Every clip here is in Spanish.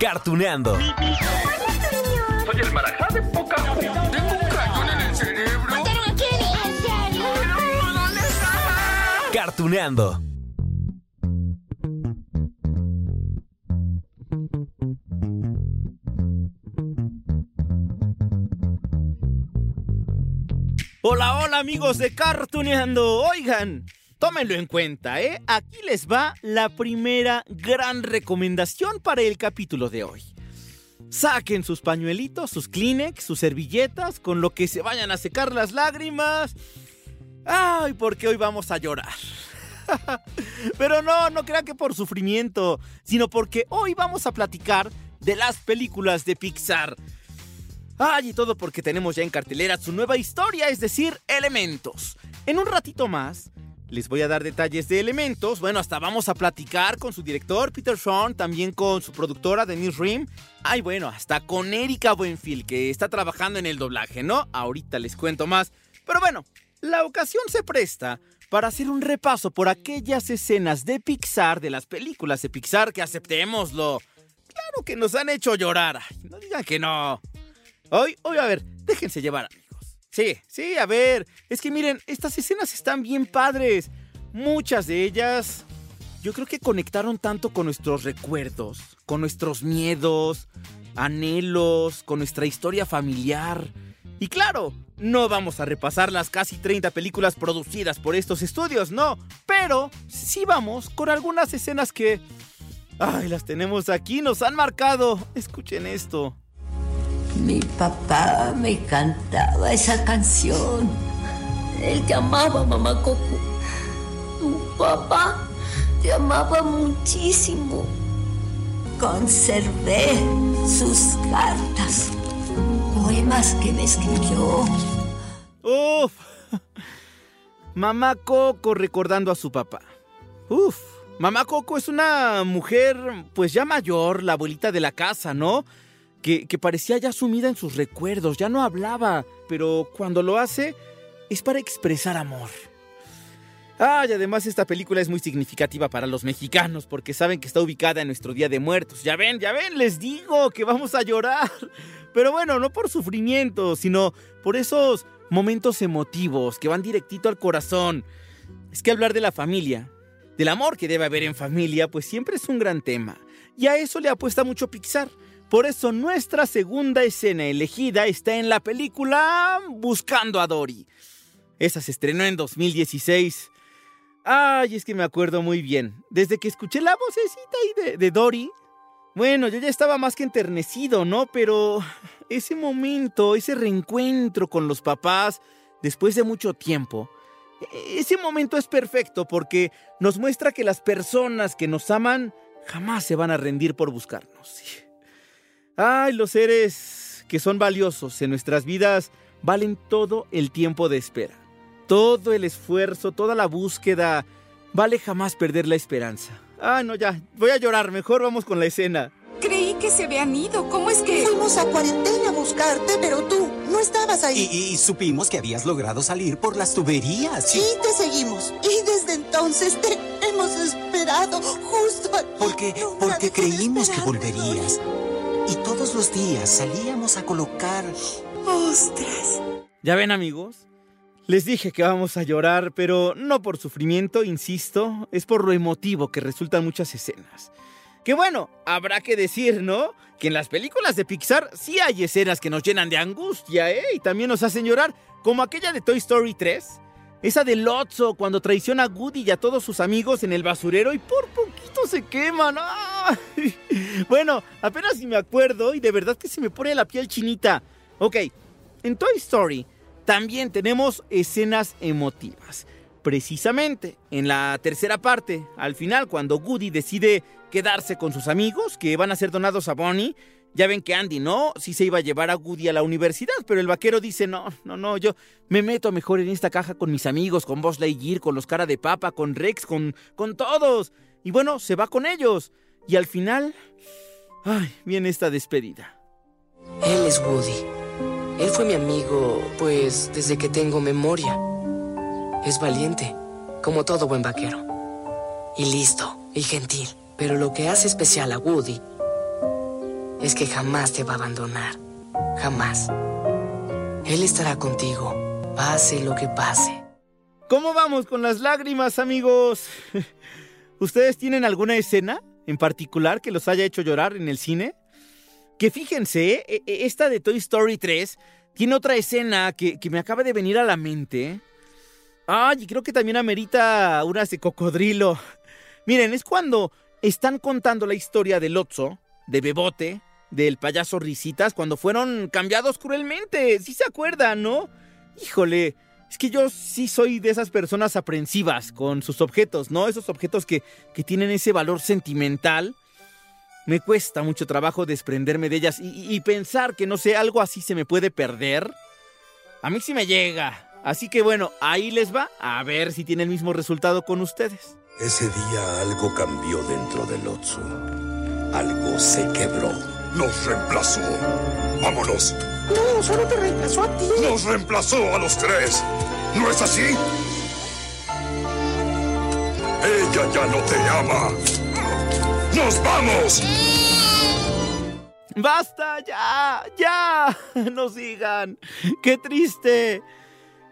Cartuneando. Soy el marajá de poca Tengo un cañón en el cerebro. ¿Mataron a Kenny? ¿En serio? ¿Dónde estaba? Cartuneando. Hola, hola amigos de Cartuneando. Oigan, tómenlo en cuenta, ¿eh? Aquí les va la primera gran recomendación para el capítulo de hoy. Saquen sus pañuelitos, sus Kleenex, sus servilletas, con lo que se vayan a secar las lágrimas. Ay, porque hoy vamos a llorar. Pero no, no crean que por sufrimiento, sino porque hoy vamos a platicar de las películas de Pixar. Ay, y todo porque tenemos ya en cartelera su nueva historia, es decir, Elementos. En un ratito más, les voy a dar detalles de Elementos. Bueno, hasta vamos a platicar con su director, Peter Sean, también con su productora, Denise Rim. Ay, bueno, hasta con Erika Buenfield, que está trabajando en el doblaje, ¿no? Ahorita les cuento más. Pero bueno, la ocasión se presta para hacer un repaso por aquellas escenas de Pixar, de las películas de Pixar, que aceptémoslo. Claro que nos han hecho llorar. No digan que no. Hoy, hoy, a ver, déjense llevar. Sí, sí, a ver. Es que miren, estas escenas están bien padres. Muchas de ellas, yo creo que conectaron tanto con nuestros recuerdos, con nuestros miedos, anhelos, con nuestra historia familiar. Y claro, no vamos a repasar las casi 30 películas producidas por estos estudios, no. Pero sí vamos con algunas escenas que... Ay, las tenemos aquí, nos han marcado. Escuchen esto. Mi papá me cantaba esa canción. Él te amaba, mamá Coco. Tu papá te amaba muchísimo. Conservé sus cartas, poemas que me escribió. Uf. Mamá Coco recordando a su papá. Uf. Mamá Coco es una mujer, pues ya mayor, la abuelita de la casa, ¿no? Que, parecía ya sumida en sus recuerdos, ya no hablaba, pero cuando lo hace es para expresar amor. Ah, además esta película es muy significativa para los mexicanos porque saben que está ubicada en nuestro Día de Muertos. Ya ven, ya ven, les digo que vamos a llorar. Pero bueno, no por sufrimiento, sino por esos momentos emotivos que van directito al corazón. Es que hablar de la familia, del amor que debe haber en familia, pues siempre es un gran tema. Y a eso le apuesta mucho Pixar. Por eso nuestra segunda escena elegida está en la película Buscando a Dory. Esa se estrenó en 2016. Ay, es que me acuerdo muy bien. Desde que escuché la vocecita ahí de, de Dory, bueno, yo ya estaba más que enternecido, ¿no? Pero ese momento, ese reencuentro con los papás, después de mucho tiempo, ese momento es perfecto porque nos muestra que las personas que nos aman jamás se van a rendir por buscarnos. Ay, los seres que son valiosos en nuestras vidas valen todo el tiempo de espera. Todo el esfuerzo, toda la búsqueda, vale jamás perder la esperanza. Ah, no, ya, voy a llorar, mejor vamos con la escena. Creí que se habían ido, ¿cómo es que...? Fuimos a cuarentena a buscarte, pero tú no estabas ahí. Y, y supimos que habías logrado salir por las tuberías. Sí, te seguimos. Y desde entonces te hemos esperado justo aquí. Porque, porque creímos que volverías. Todos los días salíamos a colocar... ¡Ostras! ¿Ya ven, amigos? Les dije que vamos a llorar, pero no por sufrimiento, insisto, es por lo emotivo que resultan muchas escenas. Que bueno, habrá que decir, ¿no? Que en las películas de Pixar sí hay escenas que nos llenan de angustia, ¿eh? Y también nos hacen llorar, como aquella de Toy Story 3. Esa de Lotso cuando traiciona a Woody y a todos sus amigos en el basurero y por poquito se queman. ¡Ay! Bueno, apenas si me acuerdo y de verdad que se me pone la piel chinita. Ok, en Toy Story también tenemos escenas emotivas. Precisamente en la tercera parte, al final, cuando Goody decide quedarse con sus amigos que van a ser donados a Bonnie, ya ven que Andy, ¿no? Sí se iba a llevar a Goody a la universidad, pero el vaquero dice, no, no, no, yo me meto mejor en esta caja con mis amigos, con Buzz Lightyear, con los cara de papa, con Rex, con, con todos. Y bueno, se va con ellos. Y al final, ay, viene esta despedida. Él es Woody. Él fue mi amigo, pues, desde que tengo memoria. Es valiente, como todo buen vaquero. Y listo, y gentil. Pero lo que hace especial a Woody es que jamás te va a abandonar. Jamás. Él estará contigo, pase lo que pase. ¿Cómo vamos con las lágrimas, amigos? ¿Ustedes tienen alguna escena en particular que los haya hecho llorar en el cine? Que fíjense, e, e, esta de Toy Story 3 tiene otra escena que, que me acaba de venir a la mente. Ay, creo que también amerita una de cocodrilo. Miren, es cuando están contando la historia de Lotso, de Bebote, del payaso Risitas, cuando fueron cambiados cruelmente. ¿Sí se acuerdan, no? Híjole, es que yo sí soy de esas personas aprensivas con sus objetos, ¿no? Esos objetos que, que tienen ese valor sentimental. Me cuesta mucho trabajo desprenderme de ellas y, pensar que, no sé, algo así se me puede perder. A mí sí me llega. Así que bueno, ahí les va a ver si tiene el mismo resultado con ustedes. Ese día algo cambió dentro del Otsu. Algo se quebró. Nos reemplazó. Vámonos. No, solo te reemplazó a ti. Nos reemplazó a los tres. ¿No es así? Ella ya no te ama. ¡Nos vamos! ¡Basta! ¡Ya! ¡Ya! No sigan. ¡Qué triste!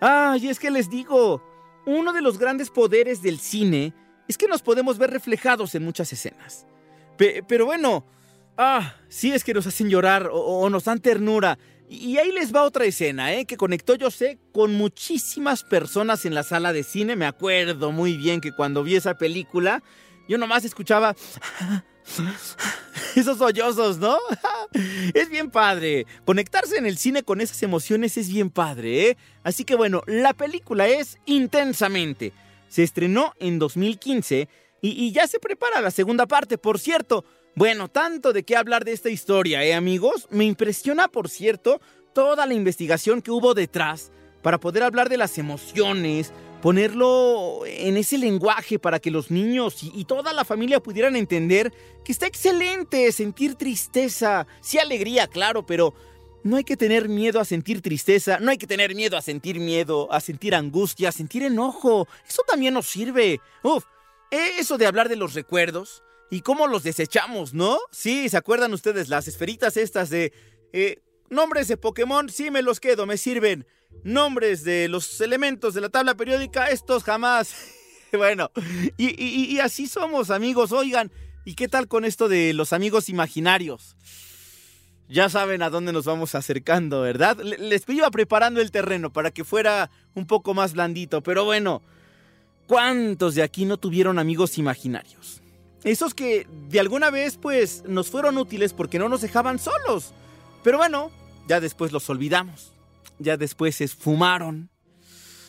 Ay, es que les digo, uno de los grandes poderes del cine es que nos podemos ver reflejados en muchas escenas. Pe pero bueno, ah, sí es que nos hacen llorar o, nos dan ternura. Y ahí les va otra escena, ¿eh? Que conectó, yo sé, con muchísimas personas en la sala de cine. Me acuerdo muy bien que cuando vi esa película, yo nomás escuchaba esos sollozos, ¿no? es bien padre. Conectarse en el cine con esas emociones es bien padre, ¿eh? Así que bueno, la película es Intensamente. Se estrenó en 2015 y, y ya se prepara la segunda parte, por cierto. Bueno, tanto de qué hablar de esta historia, ¿eh, amigos? Me impresiona, por cierto, toda la investigación que hubo detrás para poder hablar de las emociones, ponerlo en ese lenguaje para que los niños y, toda la familia pudieran entender que está excelente sentir tristeza, sí alegría, claro, pero no hay que tener miedo a sentir tristeza, no hay que tener miedo a sentir miedo, a sentir angustia, a sentir enojo. Eso también nos sirve. Uf, eso de hablar de los recuerdos y cómo los desechamos, ¿no? Sí, ¿se acuerdan ustedes las esferitas estas de... Eh, nombres de Pokémon, sí me los quedo, me sirven. Nombres de los elementos de la tabla periódica, estos jamás. bueno, y, y, y, así somos, amigos. Oigan, ¿y qué tal con esto de los amigos imaginarios? Ya saben a dónde nos vamos acercando, ¿verdad? Les iba preparando el terreno para que fuera un poco más blandito, pero bueno, ¿cuántos de aquí no tuvieron amigos imaginarios? Esos que de alguna vez pues nos fueron útiles porque no nos dejaban solos. Pero bueno, ya después los olvidamos. Ya después se esfumaron.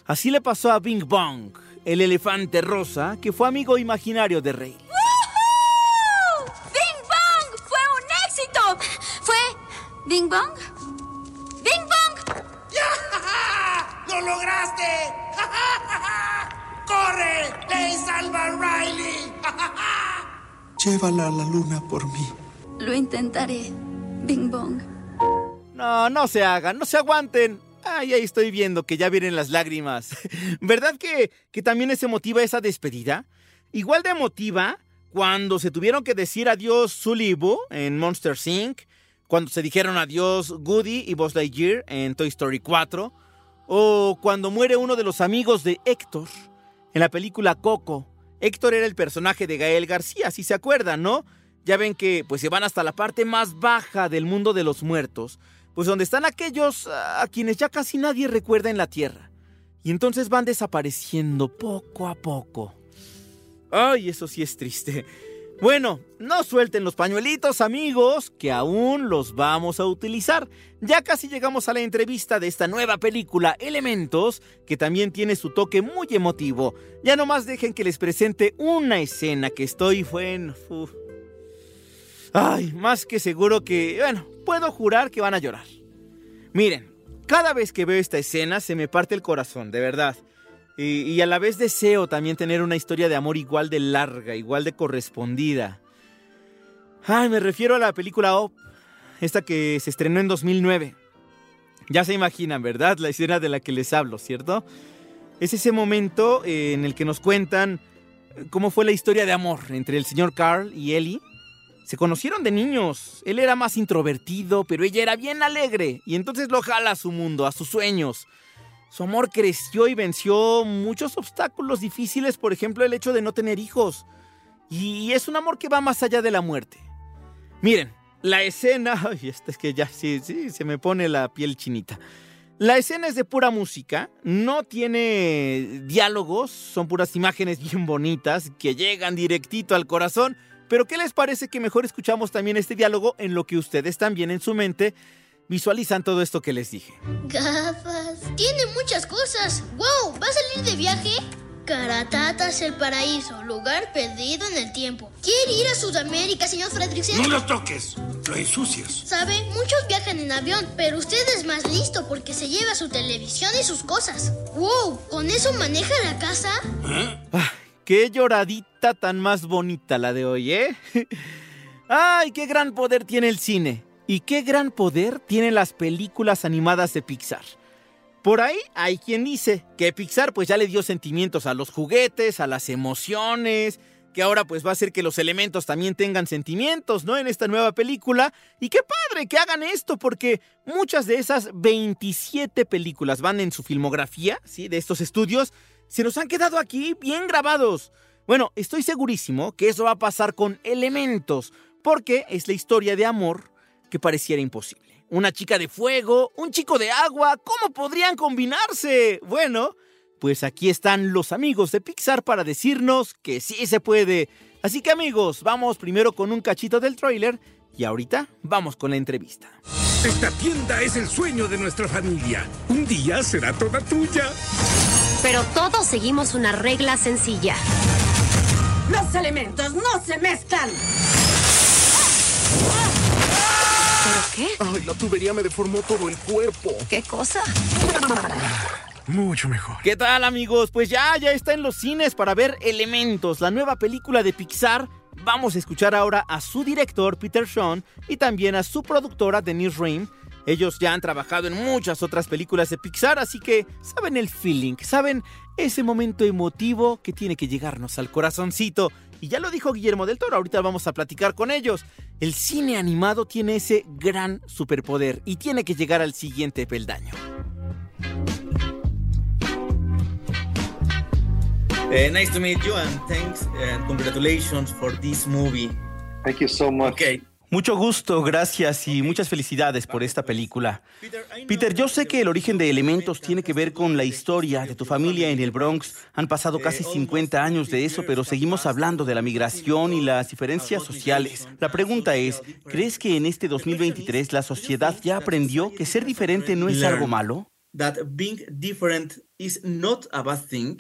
Así le pasó a Bing Bong, el elefante rosa, que fue amigo imaginario de Rey. ¡Bing Bong! ¡Fue un éxito! ¿Fue Bing Bong? ¡Bing Bong! ¡Ya! ¡Lo lograste! ¡Corre! ¡Ve y salva a Riley! Llévala a la luna por mí. Lo intentaré, Bing Bong. No, no se hagan, no se aguanten. Ay, ahí estoy viendo que ya vienen las lágrimas. ¿Verdad que, que también es emotiva esa despedida? Igual de emotiva cuando se tuvieron que decir adiós Sully y Boo en Monster Inc., cuando se dijeron adiós Goody y Buzz Lightyear en Toy Story 4, o cuando muere uno de los amigos de Héctor en la película Coco. Héctor era el personaje de Gael García, si se acuerdan, ¿no? Ya ven que pues se van hasta la parte más baja del mundo de los muertos, pues donde están aquellos a quienes ya casi nadie recuerda en la Tierra. Y entonces van desapareciendo poco a poco. Ay, eso sí es triste. Bueno, no suelten los pañuelitos, amigos, que aún los vamos a utilizar. Ya casi llegamos a la entrevista de esta nueva película, Elementos, que también tiene su toque muy emotivo. Ya nomás dejen que les presente una escena que estoy fue en... Ay, más que seguro que... Bueno, puedo jurar que van a llorar. Miren, cada vez que veo esta escena se me parte el corazón, de verdad. Y, a la vez deseo también tener una historia de amor igual de larga, igual de correspondida. Ay, me refiero a la película Op, esta que se estrenó en 2009. Ya se imaginan, ¿verdad? La escena de la que les hablo, ¿cierto? Es ese momento eh, en el que nos cuentan eh, cómo fue la historia de amor entre el señor Carl y Ellie. Se conocieron de niños. Él era más introvertido, pero ella era bien alegre. Y entonces lo jala a su mundo, a sus sueños. Su amor creció y venció muchos obstáculos difíciles, por ejemplo el hecho de no tener hijos. Y es un amor que va más allá de la muerte. Miren, la escena... Ay, esta es que ya sí, sí, se me pone la piel chinita. La escena es de pura música, no tiene diálogos, son puras imágenes bien bonitas que llegan directito al corazón. Pero ¿qué les parece que mejor escuchamos también este diálogo en lo que ustedes también en su mente visualizan todo esto que les dije? Gafas. Tiene muchas cosas. ¡Wow! ¿Va a salir de viaje? Caratatas el paraíso, lugar perdido en el tiempo. ¿Quiere ir a Sudamérica, señor Fredricksen? No lo toques, lo ensucias. Sabe, muchos viajan en avión, pero usted es más listo porque se lleva su televisión y sus cosas. ¡Wow! ¿Con eso maneja la casa? Ah, qué lloradita tan más bonita la de hoy, ¿eh? ¡Ay, qué gran poder tiene el cine! Y qué gran poder tienen las películas animadas de Pixar. Por ahí hay quien dice que Pixar pues ya le dio sentimientos a los juguetes, a las emociones, que ahora pues va a hacer que los elementos también tengan sentimientos, ¿no? En esta nueva película. Y qué padre que hagan esto, porque muchas de esas 27 películas van en su filmografía, ¿sí? De estos estudios, se nos han quedado aquí bien grabados. Bueno, estoy segurísimo que eso va a pasar con elementos, porque es la historia de amor que pareciera imposible. Una chica de fuego, un chico de agua, ¿cómo podrían combinarse? Bueno, pues aquí están los amigos de Pixar para decirnos que sí se puede. Así que amigos, vamos primero con un cachito del tráiler y ahorita vamos con la entrevista. Esta tienda es el sueño de nuestra familia. Un día será toda tuya. Pero todos seguimos una regla sencilla. Los elementos no se mezclan. ¿Qué? Ay, la tubería me deformó todo el cuerpo. ¿Qué cosa? Mucho mejor. ¿Qué tal amigos? Pues ya, ya está en los cines para ver Elementos, la nueva película de Pixar. Vamos a escuchar ahora a su director Peter Sean y también a su productora Denise Rain. Ellos ya han trabajado en muchas otras películas de Pixar, así que saben el feeling, saben ese momento emotivo que tiene que llegarnos al corazoncito. Y ya lo dijo Guillermo del Toro, ahorita vamos a platicar con ellos. El cine animado tiene ese gran superpoder y tiene que llegar al siguiente peldaño. Uh, nice to meet you and thanks and congratulations for this movie. Thank you so much. Okay. Mucho gusto, gracias y muchas felicidades por esta película. Peter, yo sé que el origen de Elementos tiene que ver con la historia de tu familia en el Bronx. Han pasado casi 50 años de eso, pero seguimos hablando de la migración y las diferencias sociales. La pregunta es, ¿crees que en este 2023 la sociedad ya aprendió que ser diferente no es algo malo? That being different is not a bad thing.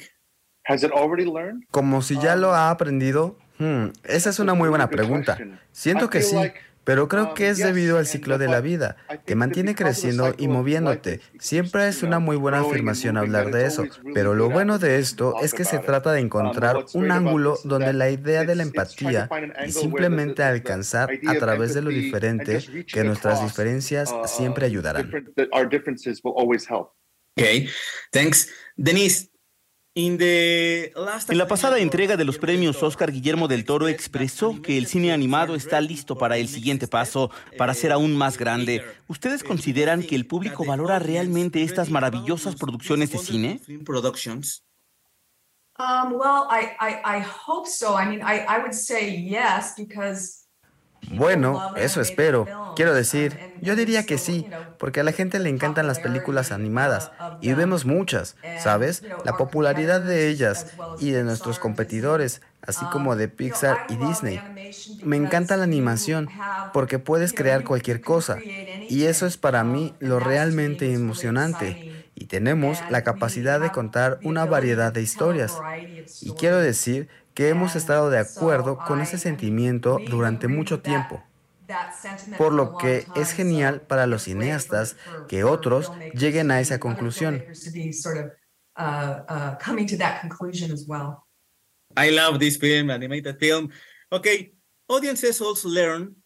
Has it already learned? Como si ya lo ha aprendido. Hmm, esa es una muy buena pregunta. Siento que sí, pero creo que es debido al ciclo de la vida. Te mantiene creciendo y moviéndote. Siempre es una muy buena afirmación hablar de eso, pero lo bueno de esto es que se trata de encontrar un ángulo donde la idea de la empatía y simplemente alcanzar a través de lo diferente que nuestras diferencias siempre ayudarán. Okay, thanks. Denise. En la pasada entrega de los premios Oscar, Guillermo del Toro expresó que el cine animado está listo para el siguiente paso, para ser aún más grande. ¿Ustedes consideran que el público valora realmente estas maravillosas producciones de cine? Um, well, I, I, I hope so. I mean, I, I would say yes because Bueno, eso espero. Quiero decir, yo diría que sí, porque a la gente le encantan las películas animadas y vemos muchas, ¿sabes? La popularidad de ellas y de nuestros competidores, así como de Pixar y Disney. Me encanta la animación porque puedes crear cualquier cosa y eso es para mí lo realmente emocionante. Y tenemos la capacidad de contar una variedad de historias. Y quiero decir que hemos estado de acuerdo con ese sentimiento durante mucho tiempo. Por lo que es genial para los cineastas que otros lleguen a esa conclusión. I love this film, animated film. Okay,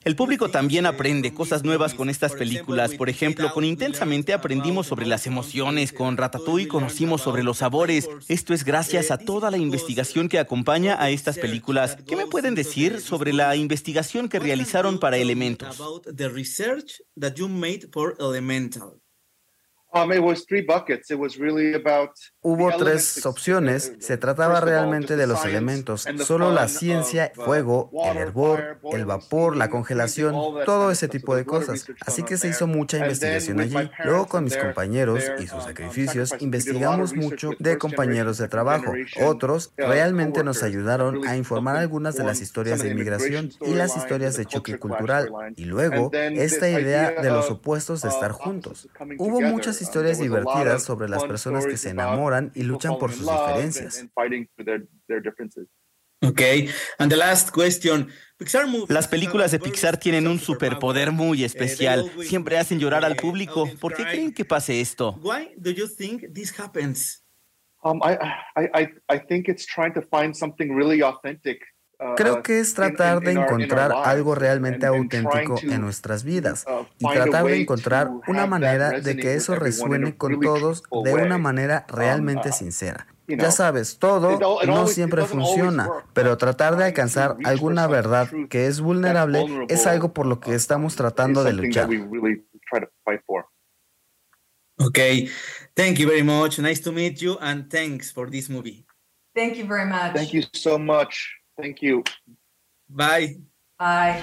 El público también aprende cosas nuevas con estas películas. Por ejemplo, con Intensamente aprendimos sobre las emociones, con Ratatouille conocimos sobre los sabores. Esto es gracias a toda la investigación que acompaña a estas películas. ¿Qué me pueden decir sobre la investigación que realizaron para Elementos? Hubo tres opciones. Se trataba realmente de los elementos. Solo la ciencia, fuego, el hervor, el vapor, la congelación, todo ese tipo de cosas. Así que se hizo mucha investigación allí. Luego con mis compañeros y sus sacrificios investigamos mucho de compañeros de trabajo. Otros realmente nos ayudaron a informar algunas de las historias de inmigración y las historias de choque cultural. Y luego esta idea de los opuestos de estar juntos. Hubo muchas historias divertidas sobre las personas que se enamoran y luchan por sus diferencias. Okay, and the last question. Pixar movies Las películas de Pixar tienen un superpoder muy especial. Siempre hacen llorar al público. ¿Por qué creen que pase esto? Why do you think this happens? Um, I, I, I, I think it's trying to find something really authentic. Uh, Creo que es tratar de encontrar lives algo realmente and- and trying auténtico to, en nuestras vidas uh, y find a tratar de way encontrar una manera de resonate que with eso everyone in a resuene con really todos de una way. manera Um, realmente uh, sincera. you Ya know, sabes, todo no siempre doesn't always funciona, work, pero tratar de trying to alcanzar reach alguna verdad truth que es vulnerable es algo por lo que estamos is tratando de something luchar. Okay, thank you very much. Nice to meet you, and thanks for this movie. Thank you very much. Thank you so much. Thank you. Bye. Bye.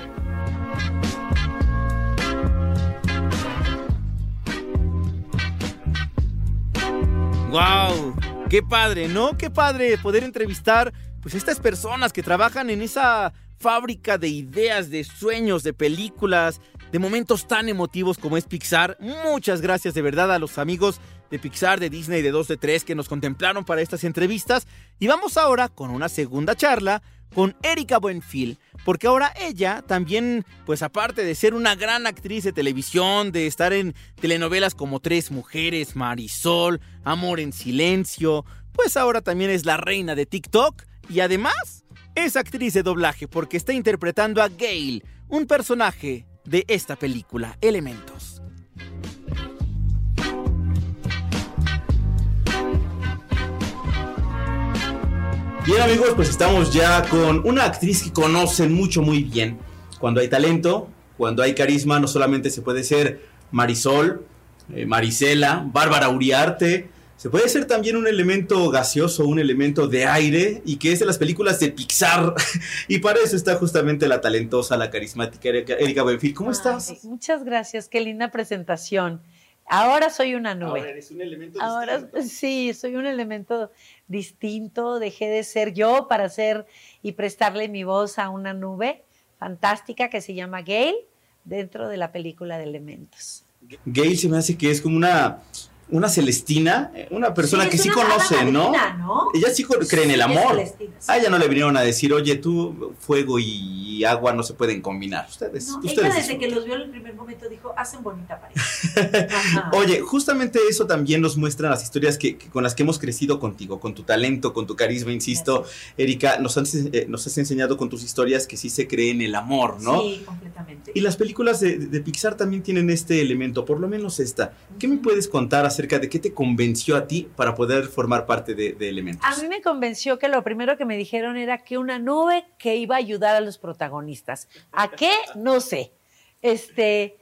¡Wow! ¡Qué padre, ¿no? ¡Qué padre poder entrevistar pues estas personas que trabajan en esa fábrica de ideas, de sueños, de películas, de momentos tan emotivos como es Pixar. Muchas gracias de verdad a los amigos de Pixar, de Disney, de 2 de 3 que nos contemplaron para estas entrevistas. Y vamos ahora con una segunda charla con Erika Buenfil, porque ahora ella también, pues aparte de ser una gran actriz de televisión, de estar en telenovelas como Tres Mujeres, Marisol, Amor en Silencio, pues ahora también es la reina de TikTok y además es actriz de doblaje porque está interpretando a Gail, un personaje de esta película, Elementos. Bien amigos, pues estamos ya con una actriz que conocen mucho muy bien. Cuando hay talento, cuando hay carisma, no solamente se puede ser Marisol, eh, Marisela, Bárbara Uriarte, se puede ser también un elemento gaseoso, un elemento de aire y que es de las películas de Pixar. y para eso está justamente la talentosa, la carismática Erika, Erika Buenfil. ¿Cómo estás? Ay, muchas gracias, qué linda presentación. Ahora soy una nube. Ahora eres un elemento Ahora distinto. sí, soy un elemento distinto, dejé de ser yo para ser y prestarle mi voz a una nube fantástica que se llama Gail dentro de la película de Elementos. Gail se me hace que es como una, una Celestina, eh, una persona Sí, que sí conoce, ¿no? ¿no? Ella sí cree en el amor. Celestina, sí. A ella no le vinieron a decir, oye, tú, fuego y agua no se pueden combinar. Ustedes, No, ustedes ella desde que los vio en el primer momento dijo, hacen bonita pareja. Oye, justamente eso también nos muestran las historias que, que- con las que hemos crecido contigo, con tu talento, con tu carisma, insisto. Erika, nos has, eh, nos has enseñado con tus historias que sí se cree en el amor, ¿no? Sí, completamente. Y las películas de, de Pixar también tienen este elemento, por lo menos esta. ¿Qué me puedes contar acerca de qué te convenció a ti para poder formar parte de, Elementos? A mí me convenció que lo primero que me dijeron era que una nube que iba a ayudar a los protagonistas. ¿A qué? No sé. Este,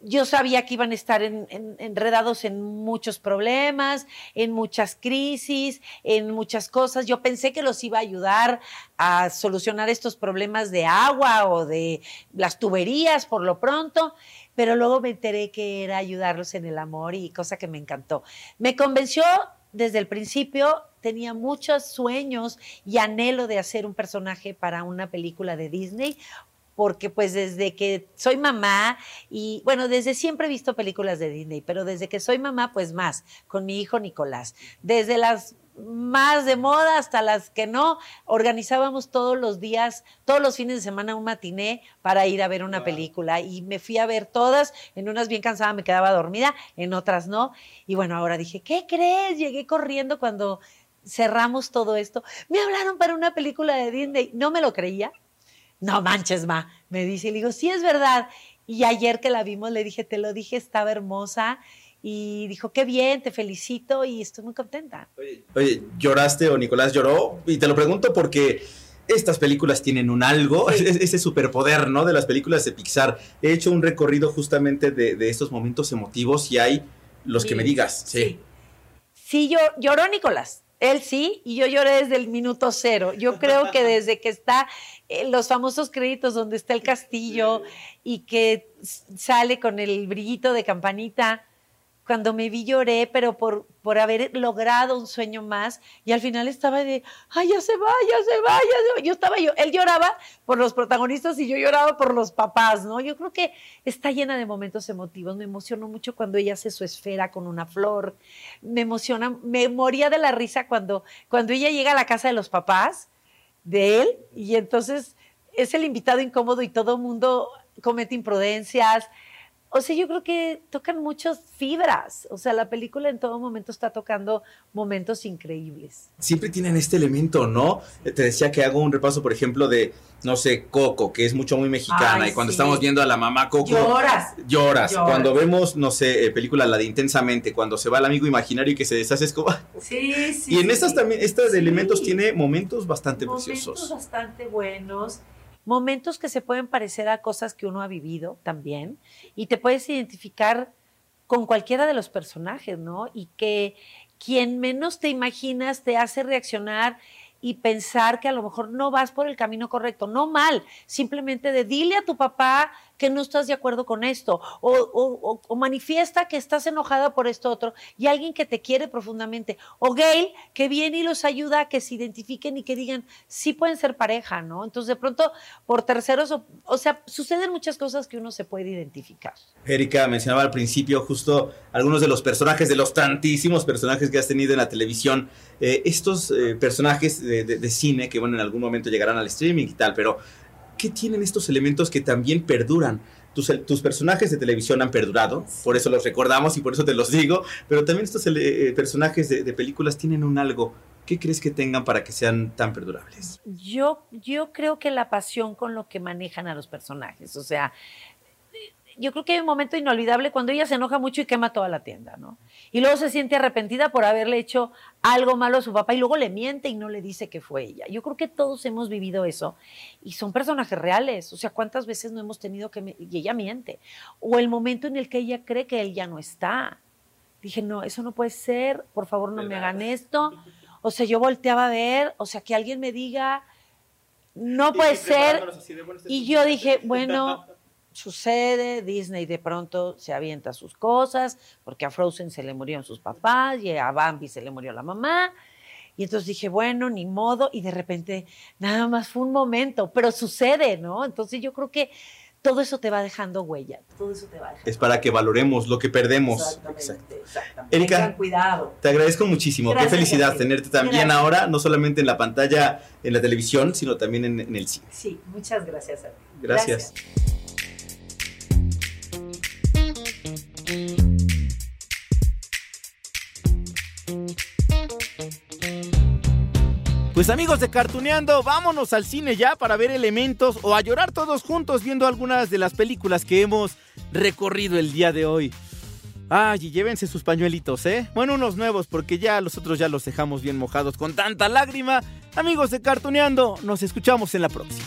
yo sabía que iban a estar en- en- enredados en muchos problemas, en muchas crisis, en muchas cosas. Yo pensé que los iba a ayudar a solucionar estos problemas de agua o de las tuberías por lo pronto, pero luego me enteré que era ayudarlos en el amor y cosa que me encantó. Me convenció desde el principio, tenía muchos sueños y anhelo de hacer un personaje para una película de Disney, porque pues desde que soy mamá y bueno, desde siempre he visto películas de Disney, pero desde que soy mamá pues más, con mi hijo Nicolás. Desde las más de moda hasta las que no, organizábamos todos los días, todos los fines de semana un matiné para ir a ver una película y me fui a ver todas, en unas bien cansada me quedaba dormida, en otras no. Y bueno, ahora dije, ¿qué crees? Llegué corriendo cuando cerramos todo esto. Me hablaron para una película de Disney, no me lo creía. No manches, ma, me dice, y le digo, sí es verdad. Y ayer que la vimos le dije, te lo dije, estaba hermosa. Y dijo, qué bien, te felicito y estoy muy contenta. Oye, ¿lloraste o Nicolás lloró? Y te lo pregunto porque estas películas tienen un algo, es- ese superpoder, ¿no? De las películas de Pixar. He hecho un recorrido justamente de, de estos momentos emotivos y hay los que me digas. Sí. Sí, yo, lloró Nicolás. Él sí, y yo lloré desde el minuto cero. Yo creo que desde que está en los famosos créditos donde está el castillo y que sale con el brillito de campanita, cuando me vi lloré, pero por, por haber logrado un sueño más, y al final estaba de, ay, ya se va, ya se va, ya se va. Yo estaba, yo, él lloraba por los protagonistas y yo lloraba por los papás, ¿no? Yo creo que está llena de momentos emotivos. Me emocionó mucho cuando ella hace su esfera con una flor. Me emociona, me moría de la risa cuando, cuando ella llega a la casa de los papás de él y entonces es el invitado incómodo y todo mundo comete imprudencias. O sea, yo creo que tocan muchas fibras. O sea, la película en todo momento está tocando momentos increíbles. Siempre tienen este elemento, ¿no? Te decía que hago un repaso, por ejemplo, de, no sé, Coco, que es mucho muy mexicana. Ay, y cuando sí. estamos viendo a la mamá Coco. Lloras. Lloras. Lloras. Cuando vemos, no sé, eh, película la de Intensamente, cuando se va el amigo imaginario y que se deshace es como... Sí, sí. y en sí, estas también, estos Sí. elementos tiene momentos bastante momentos preciosos. bastante buenos, momentos que se pueden parecer a cosas que uno ha vivido también, y te puedes identificar con cualquiera de los personajes, ¿no? Y que quien menos te imaginas te hace reaccionar y pensar que a lo mejor no vas por el camino correcto, no mal, simplemente de dile a tu papá que no estás de acuerdo con esto, o, o- o- manifiesta que estás enojada por esto otro, y alguien que te quiere profundamente, o Gail, que viene y los ayuda a que se identifiquen y que digan, sí pueden ser pareja, ¿no? Entonces, de pronto, por terceros, o, sea, suceden muchas cosas que uno se puede identificar. Erika mencionaba al principio justo algunos de los personajes, de los tantísimos personajes que has tenido en la televisión. Eh, estos eh, personajes de- de cine que, bueno, en algún momento llegarán al streaming y tal, pero ¿qué tienen estos elementos que también perduran? Tus, tus personajes de televisión han perdurado, por eso los recordamos y por eso te los digo, pero también estos ele- eh, personajes de, de películas tienen un algo. ¿Qué crees que tengan para que sean tan perdurables? Yo, yo creo que la pasión con lo que manejan a los personajes, o sea, yo creo que hay un momento inolvidable cuando ella se enoja mucho y quema toda la tienda, ¿no? Y luego se siente arrepentida por haberle hecho algo malo a su papá y luego le miente y no le dice que fue ella. Yo creo que todos hemos vivido eso y son personajes reales, o sea, ¿cuántas veces no hemos tenido que... me- y ella miente? O el momento en el que ella cree que él ya no está. Dije, no, eso no puede ser, por favor no me hagan esto. O sea, yo volteaba a ver, o sea, que alguien me diga, no puede ser. Y yo dije, bueno, sucede, Disney de pronto se avienta sus cosas, porque a Frozen se le murieron sus papás y a Bambi se le murió la mamá. Y entonces dije, bueno, ni modo, y de repente nada más fue un momento, pero sucede, ¿no? Entonces yo creo que todo eso te va dejando huella, todo eso te va dejando. Es para que valoremos lo que perdemos. Exactamente, exactamente. Erika, Tengan cuidado. Te agradezco muchísimo. Gracias, Qué felicidad tenerte también Gracias. ahora, no solamente en la pantalla, en la televisión, sino también en, en el cine. Sí, muchas gracias a ti. Gracias. Pues amigos de Cartuneando, vámonos al cine ya para ver elementos o a llorar todos juntos viendo algunas de las películas que hemos recorrido el día de hoy. Ay, y llévense sus pañuelitos, ¿eh? Bueno, unos nuevos porque ya los otros ya los dejamos bien mojados con tanta lágrima. Amigos de Cartuneando, nos escuchamos en la próxima.